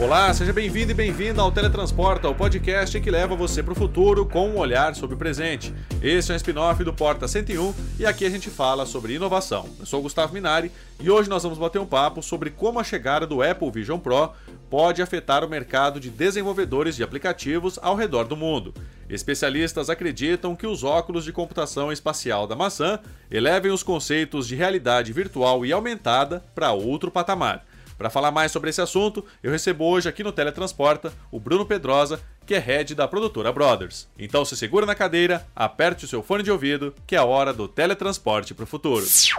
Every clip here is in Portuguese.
Olá, seja bem-vindo e bem-vinda ao Teletransporta, o podcast que leva você para o futuro com um olhar sobre o presente. Esse é um spin-off do Porta 101 e aqui a gente fala sobre inovação. Eu sou o Gustavo Minari e hoje nós vamos bater um papo sobre como a chegada do Apple Vision Pro pode afetar o mercado de desenvolvedores de aplicativos ao redor do mundo. Especialistas acreditam que os óculos de computação espacial da maçã elevem os conceitos de realidade virtual e aumentada para outro patamar. Para falar mais sobre esse assunto, eu recebo hoje aqui no Teletransporta o Bruno Pedrosa, que é head da produtora Brothers. Então se segura na cadeira, aperte o seu fone de ouvido, que é a hora do teletransporte para o futuro. Se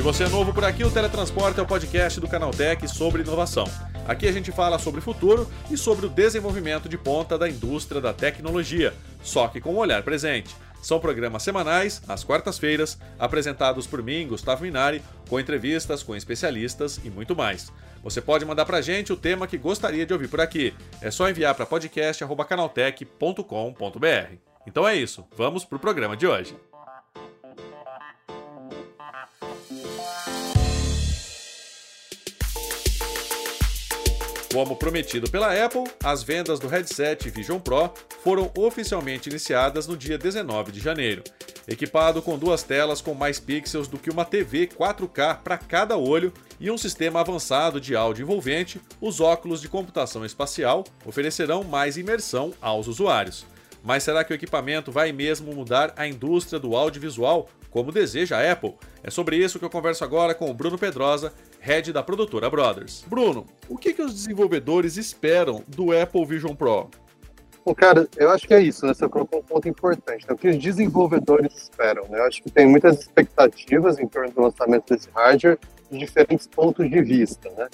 você é novo por aqui, o Teletransporte é o podcast do Canaltech sobre inovação. Aqui a gente fala sobre o futuro e sobre o desenvolvimento de ponta da indústria da tecnologia, só que com um olhar presente. São programas semanais, às quartas-feiras, apresentados por mim, Gustavo Minari, com entrevistas com especialistas e muito mais. Você pode mandar pra gente o tema que gostaria de ouvir por aqui. É só enviar para podcast@canaltech.com.br. Então é isso, vamos pro programa de hoje. Como prometido pela Apple, as vendas do headset Vision Pro foram oficialmente iniciadas no dia 19 de janeiro. Equipado com duas telas com mais pixels do que uma TV 4K para cada olho e um sistema avançado de áudio envolvente, os óculos de computação espacial oferecerão mais imersão aos usuários. Mas será que o equipamento vai mesmo mudar a indústria do audiovisual, como deseja a Apple? É sobre isso que eu converso agora com o Bruno Pedrosa, head da produtora Brothers. Bruno, o que, que os desenvolvedores esperam do Apple Vision Pro? Bom, cara, eu acho que é isso, né? Você colocou um ponto importante. Né? O que os desenvolvedores esperam, né? Eu acho que tem muitas expectativas em torno do lançamento desse hardware de diferentes pontos de vista, né?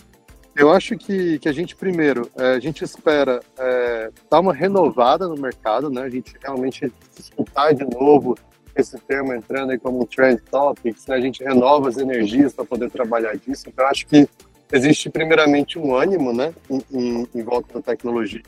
Eu acho que, que a gente, primeiro, é, a gente espera é, dar uma renovada no mercado, né? A gente realmente escutar de novo esse termo entrando aí como Trend Topics, né? A gente renova as energias para poder trabalhar disso. Então, acho que existe, primeiramente, um ânimo, né? Em, em, em, volta da tecnologia.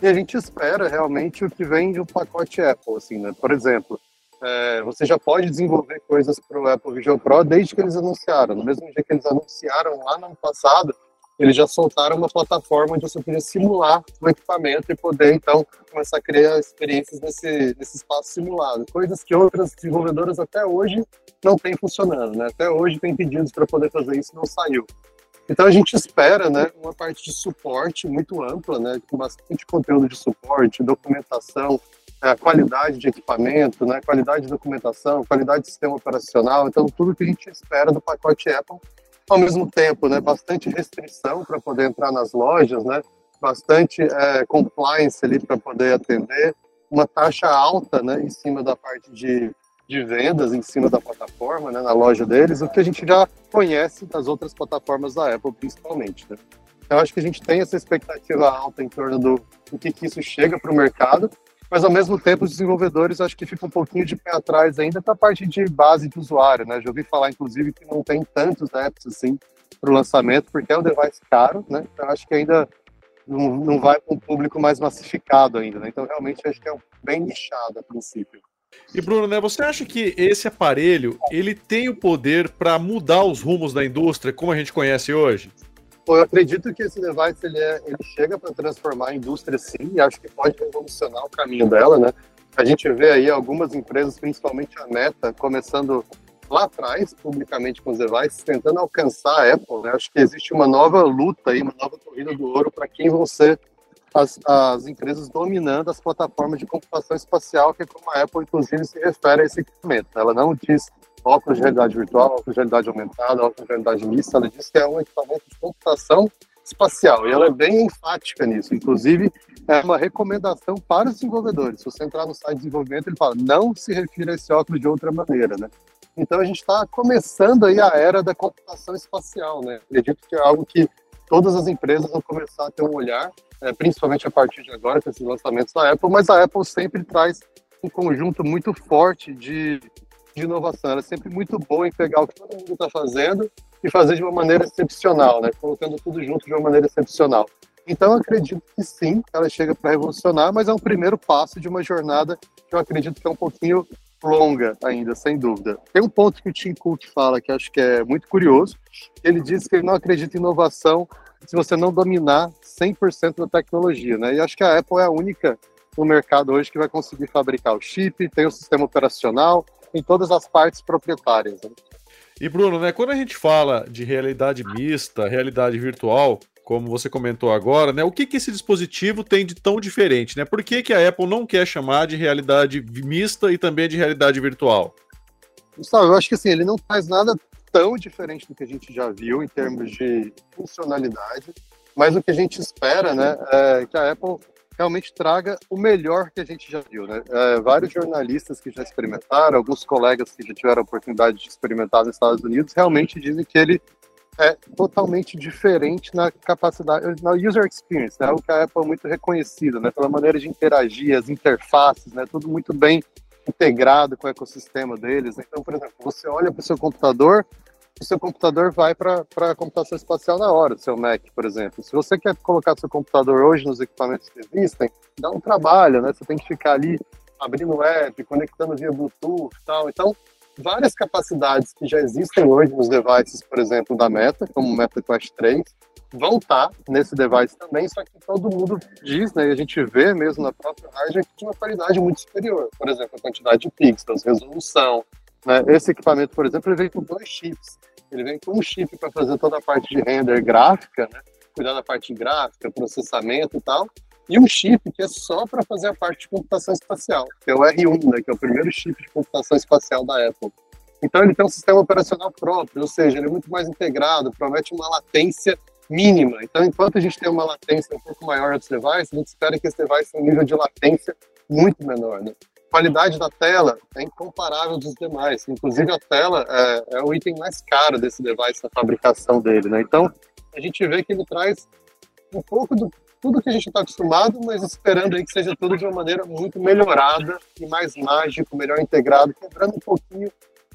E a gente espera realmente o que vem de um pacote Apple, assim, né? Por exemplo, é, você já pode desenvolver coisas para o Apple Vision Pro desde que eles anunciaram. No mesmo dia que eles anunciaram lá no ano passado, eles já soltaram uma plataforma onde você podia simular o equipamento e poder, então, começar a criar experiências nesse, nesse espaço simulado. Coisas que outras desenvolvedoras até hoje não têm funcionando, né? Até hoje tem pedidos para poder fazer isso não saiu. Então a gente espera, né, uma parte de suporte muito ampla, né, com bastante conteúdo de suporte, documentação, a qualidade de equipamento, né, qualidade de documentação, qualidade de sistema operacional, então tudo que a gente espera do pacote Apple ao mesmo tempo, né, bastante restrição para poder entrar nas lojas, né, bastante é, compliance ali para poder atender, uma taxa alta, né, em cima da parte de, de vendas, em cima da plataforma, né, na loja deles, o que a gente já conhece das outras plataformas da Apple, principalmente, né. Eu acho que a gente tem essa expectativa alta em torno do, do que, que isso chega para o mercado, mas ao mesmo tempo os desenvolvedores acho que ficam um pouquinho de pé atrás ainda para a parte de base de usuário, né? Já ouvi falar, inclusive, que não tem tantos apps assim para o lançamento, porque é um device caro, né? Então acho que ainda não, não vai para um público mais massificado ainda, né? Então realmente acho que é bem nichado a princípio. E Bruno, né, você acha que esse aparelho ele tem o poder para mudar os rumos da indústria como a gente conhece hoje? Eu acredito que esse device ele, é, ele chega para transformar a indústria sim, e acho que pode revolucionar o caminho dela, né? A gente vê aí algumas empresas, principalmente a Meta, começando lá atrás, publicamente com os devices, tentando alcançar a Apple, né? Acho que existe uma nova luta aí, uma nova corrida do ouro para quem vão ser as, as, empresas dominando as plataformas de computação espacial, que é como a Apple, inclusive, se refere a esse equipamento. Ela não diz óculos de realidade virtual, óculos de realidade aumentada, óculos de realidade mista, ela diz que é um equipamento de computação espacial, e ela é bem enfática nisso. Inclusive, é uma recomendação para os desenvolvedores. Se você entrar no site de desenvolvimento, ele fala, não se refira a esse óculos de outra maneira, né? Então, a gente está começando aí a era da computação espacial, né? Acredito que é algo que todas as empresas vão começar a ter um olhar, é, principalmente a partir de agora, com esses lançamentos da Apple, mas a Apple sempre traz um conjunto muito forte de de inovação. Ela é sempre muito boa em pegar o que todo mundo está fazendo e fazer de uma maneira excepcional, né? colocando tudo junto de uma maneira excepcional. Então, eu acredito que sim, ela chega para revolucionar, mas é um primeiro passo de uma jornada que eu acredito que é um pouquinho longa ainda, sem dúvida. Tem um ponto que o Tim Cook fala que acho que é muito curioso. Ele diz que ele não acredita em inovação se você não dominar 100% da tecnologia, né? E acho que a Apple é a única no mercado hoje que vai conseguir fabricar o chip, tem o sistema operacional, em todas as partes proprietárias. Né? E Bruno, né, quando a gente fala de realidade mista, realidade virtual, como você comentou agora, né? O que, que esse dispositivo tem de tão diferente, né? Por que, que a Apple não quer chamar de realidade mista e também de realidade virtual? Gustavo, eu acho que assim, ele não faz nada tão diferente do que a gente já viu em termos de funcionalidade, mas o que a gente espera, né, é que a Apple realmente traga o melhor que a gente já viu, né? É, vários jornalistas que já experimentaram, alguns colegas que já tiveram a oportunidade de experimentar nos Estados Unidos, realmente dizem que ele é totalmente diferente na capacidade, na user experience, né? O que a Apple é muito reconhecida, né? Pela maneira de interagir, as interfaces, né? Tudo muito bem integrado com o ecossistema deles. Então, por exemplo, você olha para o seu computador, seu computador vai para a computação espacial na hora, o seu Mac, por exemplo. Se você quer colocar seu computador hoje nos equipamentos que existem, dá um trabalho, né? Você tem que ficar ali abrindo app, conectando via Bluetooth e tal. Então, várias capacidades que já existem hoje nos devices, por exemplo, da Meta, como o Meta Quest 3, vão estar nesse device também, só que todo mundo diz, né, e a gente vê mesmo na própria hardware, que tinha uma qualidade muito superior. Por exemplo, a quantidade de pixels, resolução. Né? Esse equipamento, por exemplo, ele vem com dois chips. Ele vem com um chip para fazer toda a parte de render gráfica, né? cuidar da parte gráfica, processamento e tal, e um chip que é só para fazer a parte de computação espacial, que é o R1, né, que é o primeiro chip de computação espacial da Apple. Então ele tem um sistema operacional próprio, ou seja, ele é muito mais integrado, promete uma latência mínima. Então, enquanto a gente tem uma latência um pouco maior dos devices, a gente espera que esse device tenha um nível de latência muito menor. Né? Qualidade da tela é incomparável dos demais. Inclusive, a tela é, é o item mais caro desse device na fabricação dele. Né? Então, a gente vê que ele traz um pouco do tudo que a gente está acostumado, mas esperando aí que seja tudo de uma maneira muito melhorada e mais mágico, melhor integrado, quebrando um pouquinho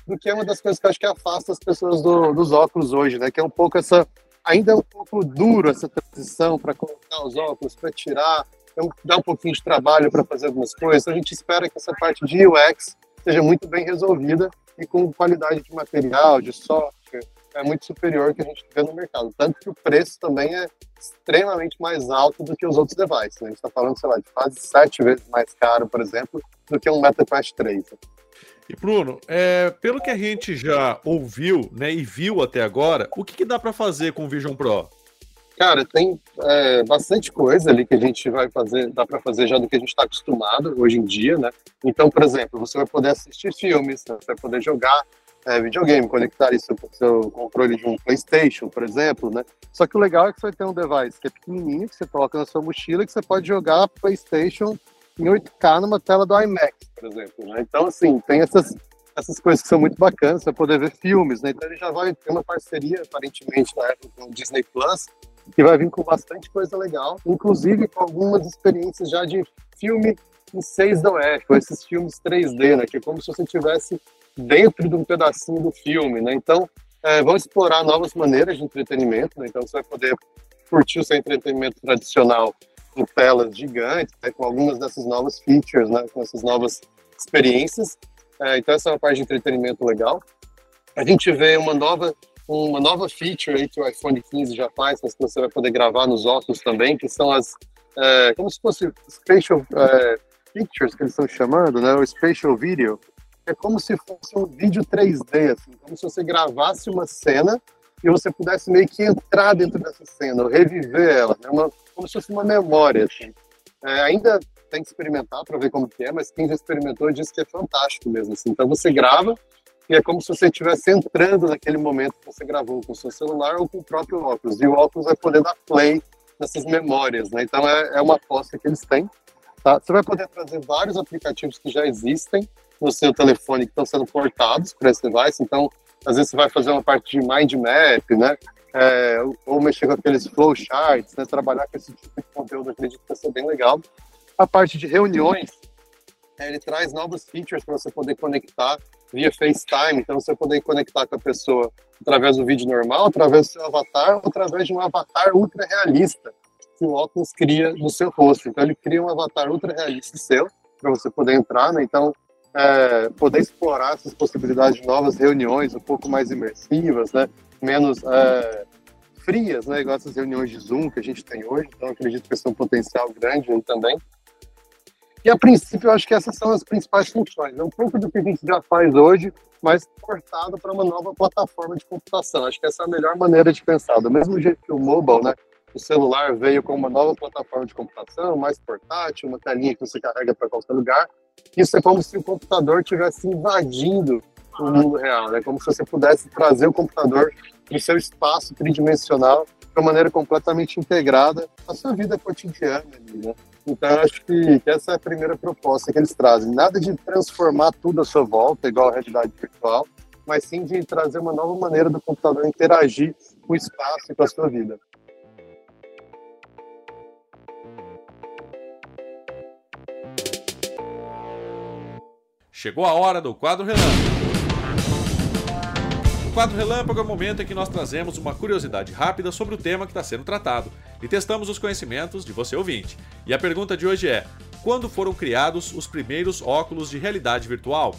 do que é uma das coisas que acho que afasta as pessoas do, dos óculos hoje, né? Que é um pouco essa, ainda é um pouco duro essa transição para colocar os óculos, para tirar, dá um pouquinho de trabalho para fazer algumas coisas. Então, a gente espera que essa parte de UX seja muito bem resolvida e com qualidade de material, de software, é muito superior que a gente vê no mercado. Tanto que o preço também é extremamente mais alto do que os outros devices. Né? A gente está falando, sei lá, de quase sete vezes mais caro, por exemplo, do que um MetaQuest 3. E Bruno, é, pelo que a gente já ouviu né, e viu até agora, o que, que dá para fazer com o Vision Pro? Cara, tem é, bastante coisa ali que a gente vai fazer, dá para fazer já do que a gente está acostumado hoje em dia, né? Então, por exemplo, você vai poder assistir filmes, né? você vai poder jogar é, videogame, conectar isso com seu controle de um PlayStation, por exemplo, né? Só que o legal é que você vai ter um device que é pequenininho, que você coloca na sua mochila, que você pode jogar PlayStation em 8K numa tela do IMAX, por exemplo. Né? Então, assim, tem essas, essas coisas que são muito bacanas, você vai poder ver filmes, né? Então ele já vai ter uma parceria, aparentemente, na época com o Disney Plus, que vai vir com bastante coisa legal, inclusive com algumas experiências já de filme em 6 da UF, com esses filmes 3D, né? Que é como se você tivesse dentro de um pedacinho do filme, né? Então, é, vão explorar novas maneiras de entretenimento, né? Então, você vai poder curtir o seu entretenimento tradicional em telas gigantes, né? com algumas dessas novas features, né? Com essas novas experiências. É, então, essa é uma parte de entretenimento legal. A gente vê uma nova uma nova feature aí que o iPhone 15 já faz, mas que você vai poder gravar nos óculos também, que são as é, como se fosse spatial é, pictures que eles estão chamando, né? O spatial video, é como se fosse um vídeo 3D, assim, como se você gravasse uma cena e você pudesse meio que entrar dentro dessa cena, ou reviver ela, né? uma, como se fosse uma memória. Assim. É, ainda tem que experimentar para ver como que é, mas quem já experimentou diz que é fantástico mesmo. Assim. Então você grava e é como se você estivesse entrando naquele momento que você gravou com o seu celular ou com o próprio óculos. E o óculos vai poder dar play nessas memórias, né? Então é, é uma aposta que eles têm. Tá? Você vai poder trazer vários aplicativos que já existem no seu telefone que estão sendo portados para esse device. Então, às vezes você vai fazer uma parte de mind map, né? É, ou mexer com aqueles flowcharts, né? Trabalhar com esse tipo de conteúdo, acredito que vai ser bem legal. A parte de reuniões, é, ele traz novos features para você poder conectar via FaceTime, então você poder conectar com a pessoa através do vídeo normal, através do seu avatar, ou através de um avatar ultra realista que o Oculus cria no seu rosto. Então ele cria um avatar ultra realista seu para você poder entrar, né? Então é, poder explorar essas possibilidades de novas reuniões um pouco mais imersivas, né? menos é, frias, né? igual essas reuniões de Zoom que a gente tem hoje. Então, acredito que esse é um potencial grande também. E, a princípio, eu acho que essas são as principais funções. É um pouco do que a gente já faz hoje, mas cortado para uma nova plataforma de computação. Acho que essa é a melhor maneira de pensar. Do mesmo jeito que o mobile, né? o celular veio com uma nova plataforma de computação, mais portátil, uma telinha que você carrega para qualquer lugar. Isso é como se o computador estivesse invadindo o mundo real, né? Como se você pudesse trazer o computador para o seu espaço tridimensional de uma maneira completamente integrada à sua vida cotidiana. né? Então, acho que, que essa é a primeira proposta que eles trazem. Nada de transformar tudo à sua volta, igual a realidade virtual, mas sim de trazer uma nova maneira do computador interagir com o espaço e com a sua vida. Chegou a hora do quadro relâmpago. O quadro relâmpago é o momento em que nós trazemos uma curiosidade rápida sobre o tema que está sendo tratado e testamos os conhecimentos de você ouvinte. E a pergunta de hoje é: quando foram criados os primeiros óculos de realidade virtual?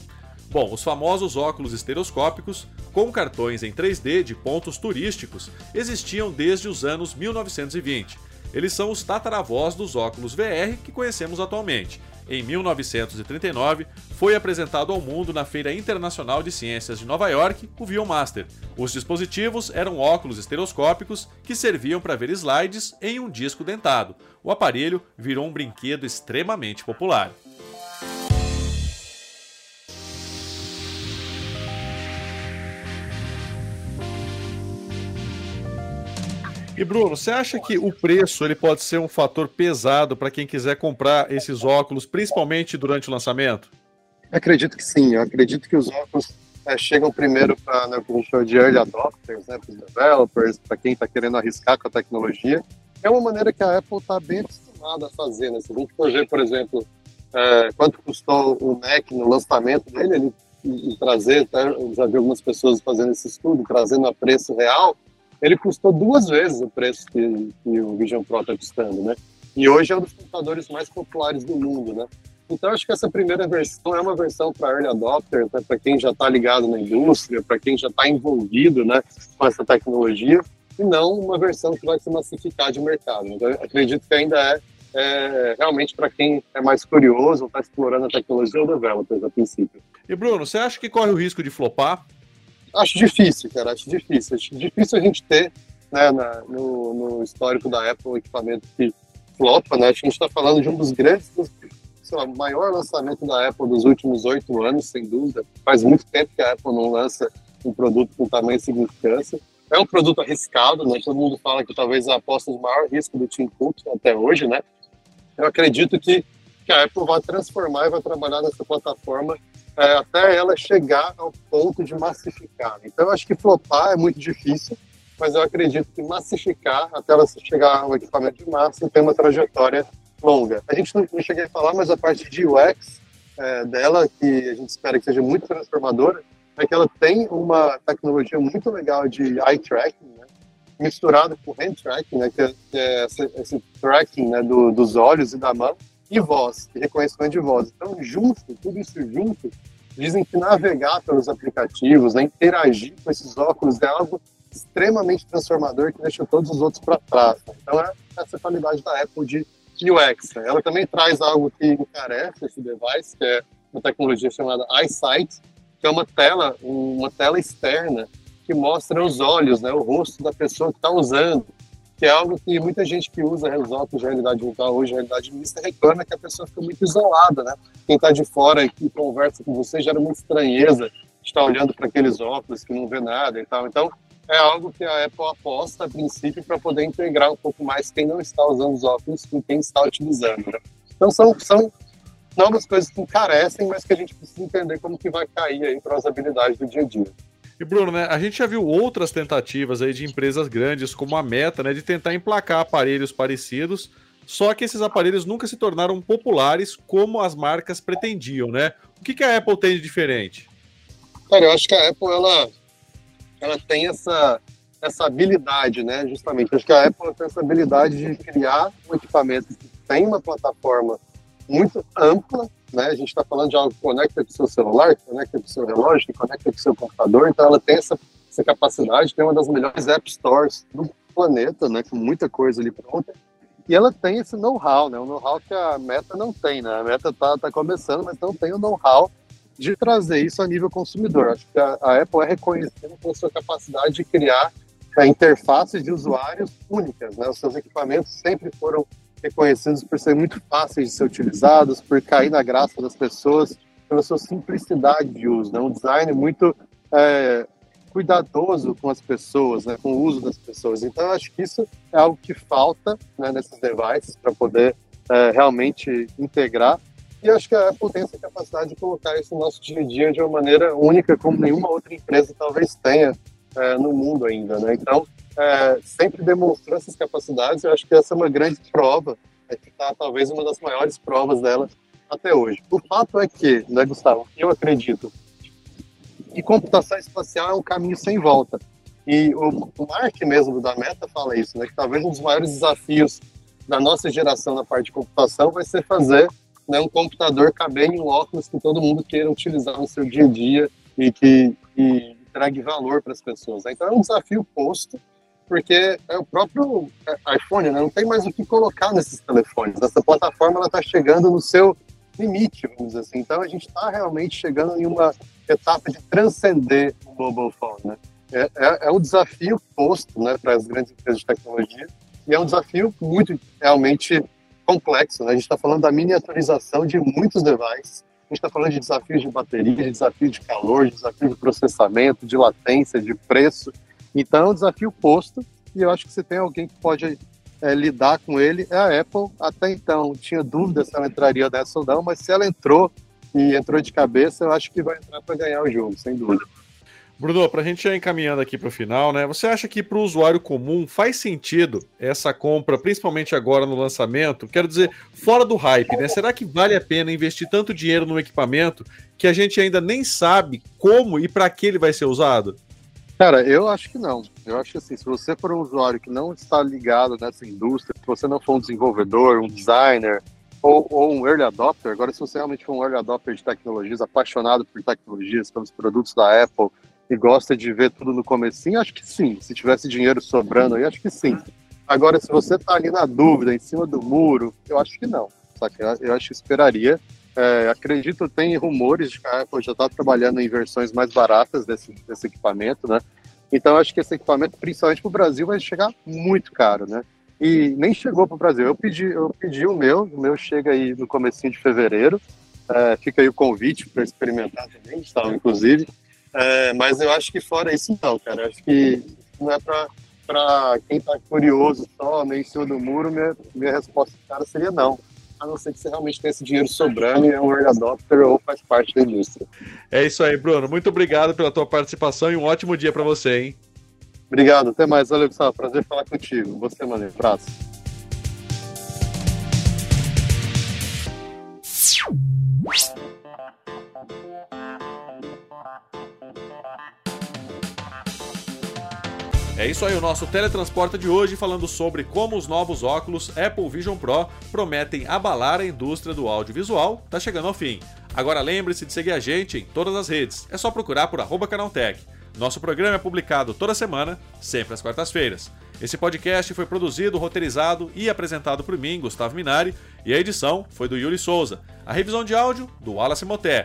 Bom, os famosos óculos estereoscópicos, com cartões em 3D de pontos turísticos, existiam desde os anos 1920. Eles são os tataravós dos óculos VR que conhecemos atualmente em 1939, foi apresentado ao mundo na Feira Internacional de Ciências de Nova York, o Viewmaster. Os dispositivos eram óculos estereoscópicos que serviam para ver slides em um disco dentado. O aparelho virou um brinquedo extremamente popular. E Bruno, você acha que o preço ele pode ser um fator pesado para quem quiser comprar esses óculos, principalmente durante o lançamento? Acredito que sim. Eu acredito que os óculos é, chegam primeiro para né, o que de early adopters, né, para os developers, para quem está querendo arriscar com a tecnologia. É uma maneira que a Apple está bem acostumada a fazer. Né? Se a gente for ver, por exemplo, é, quanto custou o Mac no lançamento dele, ele, e, trazer, tá? já vi algumas pessoas fazendo esse estudo, trazendo a preço real, ele custou duas vezes o preço que, que o Vision Pro está custando, né? E hoje é um dos computadores mais populares do mundo, né? Então, acho que essa primeira versão é uma versão para early adopters, né? para quem já está ligado na indústria, para quem já está envolvido né, com essa tecnologia, e não uma versão que vai se massificar de mercado. Então, acredito que ainda é, é realmente para quem é mais curioso, está explorando a tecnologia ou developers a princípio. E Bruno, você acha que corre o risco de flopar? Acho difícil, cara, acho difícil. Acho difícil a gente ter né, na, no, no, histórico da Apple um equipamento que flopa, né? Acho que a gente está falando de um dos grandes, sei lá, maior lançamento da Apple dos últimos oito anos, sem dúvida. Faz muito tempo que a Apple não lança um produto com tamanho e significância. É um produto arriscado, né? Todo mundo fala que talvez a aposta de maior risco do Tim Cook até hoje, né? Eu acredito que, que a Apple vai transformar e vai trabalhar nessa plataforma é, até ela chegar ao ponto de massificar. Então, eu acho que flopar é muito difícil, mas eu acredito que massificar, até ela chegar ao equipamento de massa, tem uma trajetória longa. A gente não, não cheguei a falar, mas a parte de UX é, dela, que a gente espera que seja muito transformadora, é que ela tem uma tecnologia muito legal de eye tracking, né? misturado com hand tracking, né? que é, esse, esse, tracking né? Do, dos olhos e da mão, e voz, e reconhecimento de voz. Então, junto, tudo isso junto, dizem que navegar pelos aplicativos, né, interagir com esses óculos é algo extremamente transformador que deixa todos os outros para trás. Né? Então, é essa qualidade da Apple de UX. Né? Ela também traz algo que encarece esse device, que é uma tecnologia chamada EyeSight, que é uma tela, uma tela externa que mostra os olhos, né, o rosto da pessoa que está usando que é algo que muita gente que usa óculos de realidade virtual hoje, realidade mista, reclama que a pessoa fica muito isolada, né? Quem está de fora e que conversa com você gera muita estranheza de estar olhando para aqueles óculos que não vê nada e tal. Então, é algo que a Apple aposta a princípio para poder integrar um pouco mais quem não está usando os óculos com quem está utilizando. Né? Então, são, são novas coisas que encarecem, mas que a gente precisa entender como que vai cair as habilidades do dia a dia. E Bruno, né, a gente já viu outras tentativas aí de empresas grandes como a Meta, né, de tentar emplacar aparelhos parecidos, só que esses aparelhos nunca se tornaram populares como as marcas pretendiam, né? O que, que a Apple tem de diferente? Cara, eu acho que a Apple ela, ela tem essa, essa habilidade, né? Justamente, acho que a Apple tem essa habilidade de criar um equipamento que tem uma plataforma muito ampla né? A gente está falando de algo que conecta com o seu celular, que conecta com o seu relógio, que conecta com o seu computador, então ela tem essa, essa capacidade, tem uma das melhores app stores do planeta, né? Com muita coisa ali pronta. E ela tem esse know-how, né? Um know-how que a Meta não tem, né? A Meta tá, tá começando, mas não tem o know-how de trazer isso a nível consumidor. Acho que a, a Apple é reconhecida pela sua capacidade de criar interfaces de usuários únicas, né? Os seus equipamentos sempre foram reconhecidos por serem muito fáceis de ser utilizados, por cair na graça das pessoas, pela sua simplicidade de uso, né? Um design muito é, cuidadoso com as pessoas, né, com o uso das pessoas. Então, eu acho que isso é algo que falta né, nesses devices para poder é, realmente integrar. E acho que a Apple tem essa capacidade de colocar isso no nosso dia a dia de uma maneira única, como nenhuma outra empresa talvez tenha é, no mundo ainda. Né? Então, é, sempre demonstrou essas capacidades. Eu acho que essa é uma grande prova, é que está talvez uma das maiores provas dela até hoje. O fato é que, né, Gustavo, eu acredito e computação espacial é um caminho sem volta. E o, Mark mesmo da Meta fala isso, né? Que talvez um dos maiores desafios da nossa geração na parte de computação vai ser fazer né, um computador caber em um óculos que todo mundo queira utilizar no seu dia a dia e que e trague valor para as pessoas. Então é um desafio posto, porque é o próprio é, iPhone, né? não tem mais o que colocar nesses telefones. Essa plataforma está chegando no seu limite, vamos dizer assim. Então a gente está realmente chegando em uma etapa de transcender o mobile phone, né? É, é, é um desafio posto, né, para as grandes empresas de tecnologia e é um desafio muito realmente complexo. Né? A gente está falando da miniaturização de muitos devices. A gente está falando de desafios de bateria, de desafios de calor, de desafios de processamento, de latência, de preço. Então é um desafio posto e eu acho que você tem alguém que pode é, lidar com ele é a Apple. Até então, tinha dúvida se ela entraria nessa ou não, mas se ela entrou e entrou de cabeça, eu acho que vai entrar para ganhar o jogo, sem dúvida. Bruno, para a gente já encaminhando aqui para o final, né? Você acha que para o usuário comum faz sentido essa compra, principalmente agora no lançamento? Quero dizer, fora do hype, né? Será que vale a pena investir tanto dinheiro no equipamento que a gente ainda nem sabe como e para que ele vai ser usado? Cara, eu acho que não. Eu acho que assim, se você for um usuário que não está ligado nessa indústria, se você não for um desenvolvedor, um designer ou, ou um early adopter, agora se você realmente for um early adopter de tecnologias, apaixonado por tecnologias, pelos produtos da Apple e gosta de ver tudo no comecinho, acho que sim. Se tivesse dinheiro sobrando aí, acho que sim. Agora, se você está ali na dúvida, em cima do muro, eu acho que não. Saca? Eu acho que esperaria é, acredito, tem rumores de que a Apple já está trabalhando em versões mais baratas desse, desse equipamento, né? Então, acho que esse equipamento, principalmente para o Brasil, vai chegar muito caro, né? E nem chegou para o Brasil. Eu pedi, eu pedi o meu, o meu chega aí no comecinho de fevereiro. É, fica aí o convite para experimentar também, tal, inclusive. É, mas eu acho que fora isso, não, cara. Eu acho que não é para quem está curioso só, meio em cima do muro, minha, minha resposta, cara, seria não a não ser que você realmente tenha esse dinheiro sobrando e é um early adopter ou faz parte da indústria. É isso aí, Bruno. Muito obrigado pela tua participação e um ótimo dia para você, hein? Obrigado, até mais. Valeu, Gustavo. Prazer falar contigo. Você, mano. Abraço. É isso aí, o nosso teletransporta de hoje falando sobre como os novos óculos Apple Vision Pro prometem abalar a indústria do audiovisual, tá chegando ao fim. Agora lembre-se de seguir a gente em todas as redes, é só procurar por arroba Canaltech. Nosso programa é publicado toda semana, sempre às quartas-feiras. Esse podcast foi produzido, roteirizado e apresentado por mim, Gustavo Minari, e a edição foi do Yuri Souza. A revisão de áudio, do Wallace Moté.